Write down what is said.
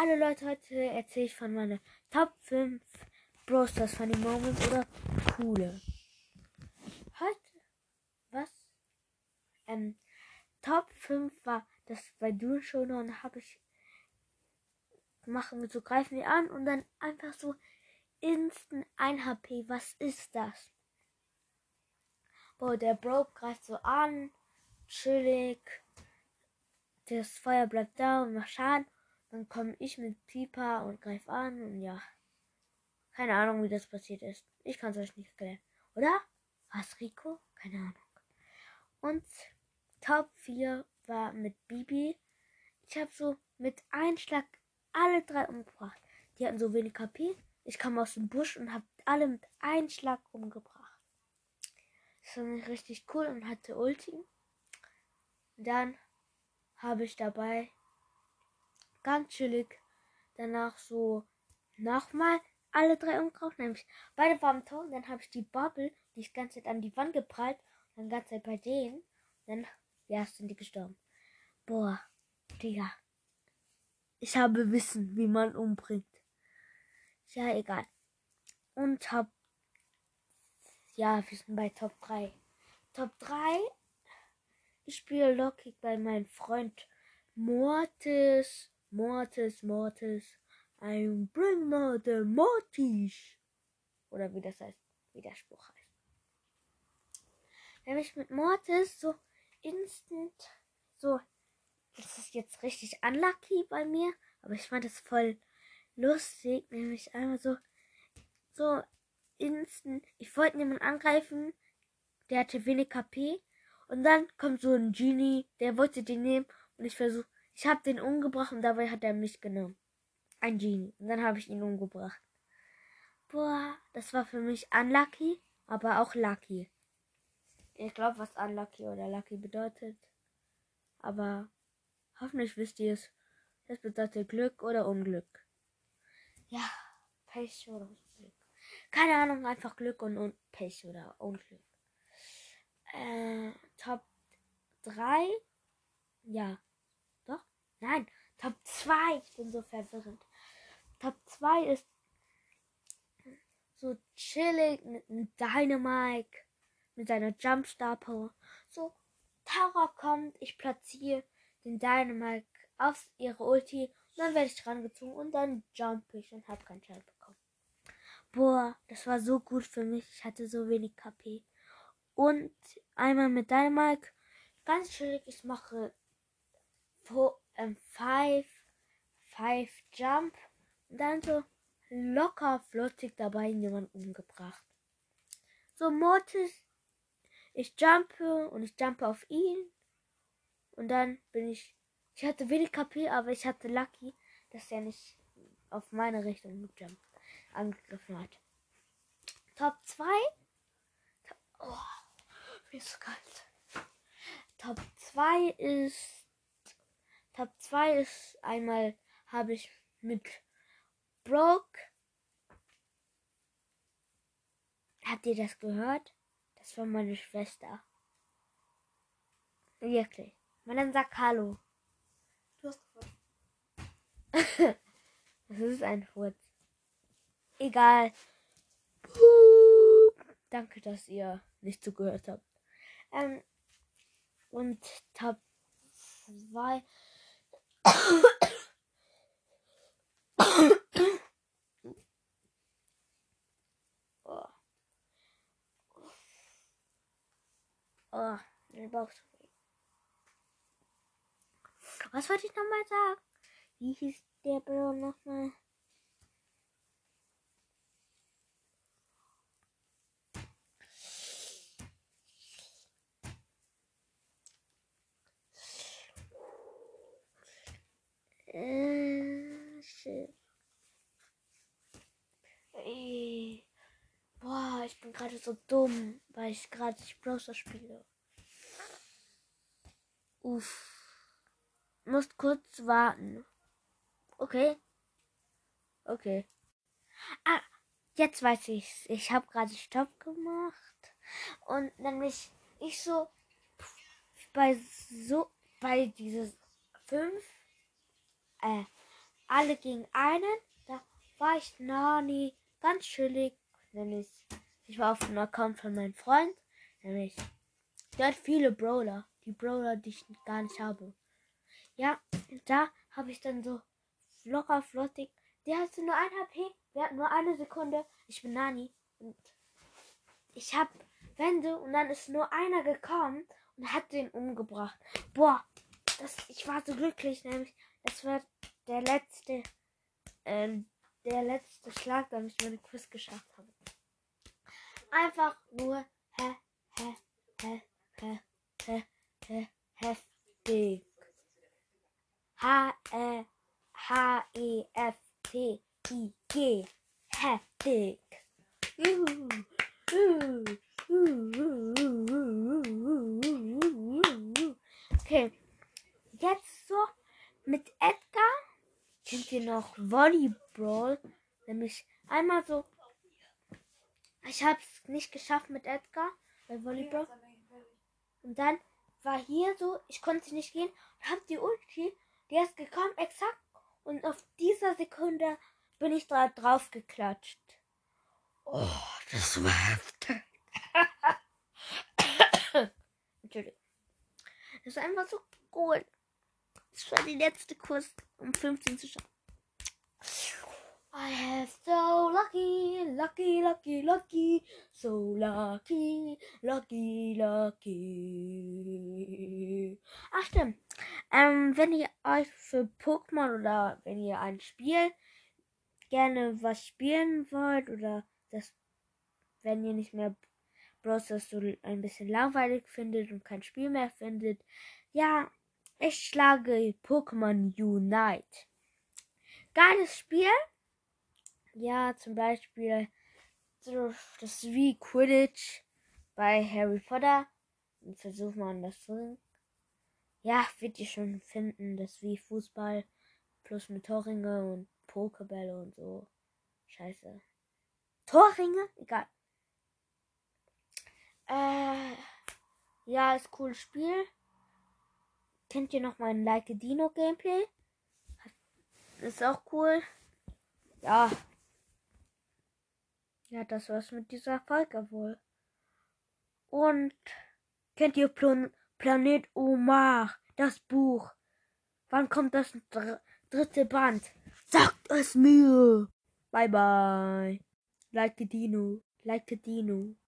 Hallo Leute, heute erzähle ich von meinen Top 5 Bros. Stars Funny Moments oder coole. Heute, was? Ähm, Top 5 war das bei du schon und habe ich machen wir so greifen wir an und dann einfach so instant 1 HP. Was ist das? Boah, der Bro greift so an, chillig. Das Feuer bleibt da und macht Schaden. Dann komme ich mit Pieper und greif an und ja. Keine Ahnung, wie das passiert ist. Ich kann es euch nicht erklären. Oder? Was, Rico? Keine Ahnung. Und Top 4 war mit Bibi. Ich habe so mit einem Schlag alle drei umgebracht. Die hatten so wenig KP. Ich kam aus dem Busch und habe alle mit einem Schlag umgebracht. Das war richtig cool und hatte Ulti. Dann habe ich dabei ganz chillig danach so nochmal alle drei umgebracht. Nämlich beide waren tot. Dann habe ich die Bubble, die ist ganze Zeit an die Wand geprallt. Und dann ganze Zeit bei denen. Dann, ja, sind die gestorben. Boah, Digga. Ich habe Wissen, wie man umbringt. Ja, egal. Und hab. Ja, wir sind bei Top 3. Top 3. Ich spiele lockig bei meinem Freund Mortis. Mortis, Mortis. I'm bring more the Mortis. Oder wie das heißt, wie der Spruch heißt. Nämlich mit Mortis so instant, so, das ist jetzt richtig unlucky bei mir, aber ich fand es voll lustig, nämlich einmal so, so instant, ich wollte jemanden angreifen, der hatte wenig KP und dann kommt so ein Genie, der wollte den nehmen und ich versuche, ich habe den umgebracht und dabei hat er mich genommen. Ein Genie. Und dann habe ich ihn umgebracht. Boah, das war für mich unlucky, aber auch lucky. Ich glaube, was unlucky oder lucky bedeutet. Aber hoffentlich wisst ihr es. Das bedeutet Glück oder Unglück. Ja, Pech oder Glück. Keine Ahnung, einfach Glück und, und Pech oder Unglück. Äh, Top 3. Ja. Nein. Top 2. Ich bin so verwirrend. Top 2 ist so chillig mit einem Dynamike, mit seiner Jumpstar Power. So, Tara kommt, ich platziere den Dynamike auf ihre Ulti und dann werde ich dran gezogen und dann jump ich und habe keinen Schaden bekommen. Boah, das war so gut für mich. Ich hatte so wenig KP. Und einmal mit Dynamike, ganz chillig, ich mache 5 ähm, Jump und dann so locker flottig dabei jemanden umgebracht. So Mortis, ich jumpe und ich jumpe auf ihn. Und dann bin ich, ich hatte wenig KP, aber ich hatte Lucky, dass er nicht auf meine Richtung Jump angegriffen hat. Top 2. Oh, wie ist kalt. Top 2 ist, Top 2 ist einmal habe ich mit Broke. Habt ihr das gehört? Das war meine Schwester. Wirklich. Man dann sagt Hallo. Du hast gefurzt. das ist ein Furz. Egal. Danke, dass ihr nicht zugehört habt. Ähm, und Top 2. oh. Oh, mein Bauch. Was wollte ich nochmal sagen? Wie hieß der Bro nochmal? Äh, ich bin gerade so dumm, weil ich gerade Browser spiele. Uff. Musst kurz warten. Okay. Okay. Ah, jetzt weiß ich's. Ich habe gerade Stopp gemacht. Und nämlich ich so bei so bei dieses fünf äh alle gegen einen. Da war ich Nani ganz chillig. Nämlich, ich war auf dem Account von meinem Freund. Nämlich, der hat viele Brawler. Die Brawler, die ich gar nicht habe. Ja, da habe ich dann so locker flottig. Der hatte nur ein HP. Wir hatten nur eine Sekunde. Ich bin Nani. Und ich habe Wände und dann ist nur einer gekommen und hat den umgebracht. Boah, das, ich war so glücklich, nämlich es wird der letzte, ähm, der letzte Schlag, damit ich meine Quiz geschafft habe. Einfach nur he, he, he, he, he, he, heftig. H, E, H, E, F, T, I, G. Heftig. Juhu. Juhu. Okay. Jetzt so mit Edgar kennt ihr noch Volleyball. Nämlich einmal so. Ich habe es nicht geschafft mit Edgar bei Volleyball. Und dann war hier so, ich konnte nicht gehen und hab die Ulti, die ist gekommen, exakt. Und auf dieser Sekunde bin ich da drauf geklatscht. Oh, das war heftig. Entschuldigung. Das war einfach so cool. Das war die letzte Kurs, um 15 zu schauen. I have so lucky, lucky, lucky, lucky, so lucky, lucky, lucky. Ach stimmt. Ähm, wenn ihr euch für Pokémon oder wenn ihr ein Spiel gerne was spielen wollt oder das, wenn ihr nicht mehr bloß das so ein bisschen langweilig findet und kein Spiel mehr findet, ja, ich schlage Pokémon Unite. Geiles Spiel. Ja, zum Beispiel das wie Quidditch bei Harry Potter. Und versucht man das so. Ja, wird ihr schon finden. Das wie Fußball plus mit Torringe und Pokebälle und so. Scheiße. Torringe? Egal. Äh, ja, ist cooles Spiel. Kennt ihr noch mein Like Dino Gameplay? Ist auch cool. Ja. Ja, das war's mit dieser Folge wohl. Und kennt ihr Plan Planet Omar, das Buch? Wann kommt das dr dritte Band? Sagt es mir! Bye bye. Like Dino. Like Dino.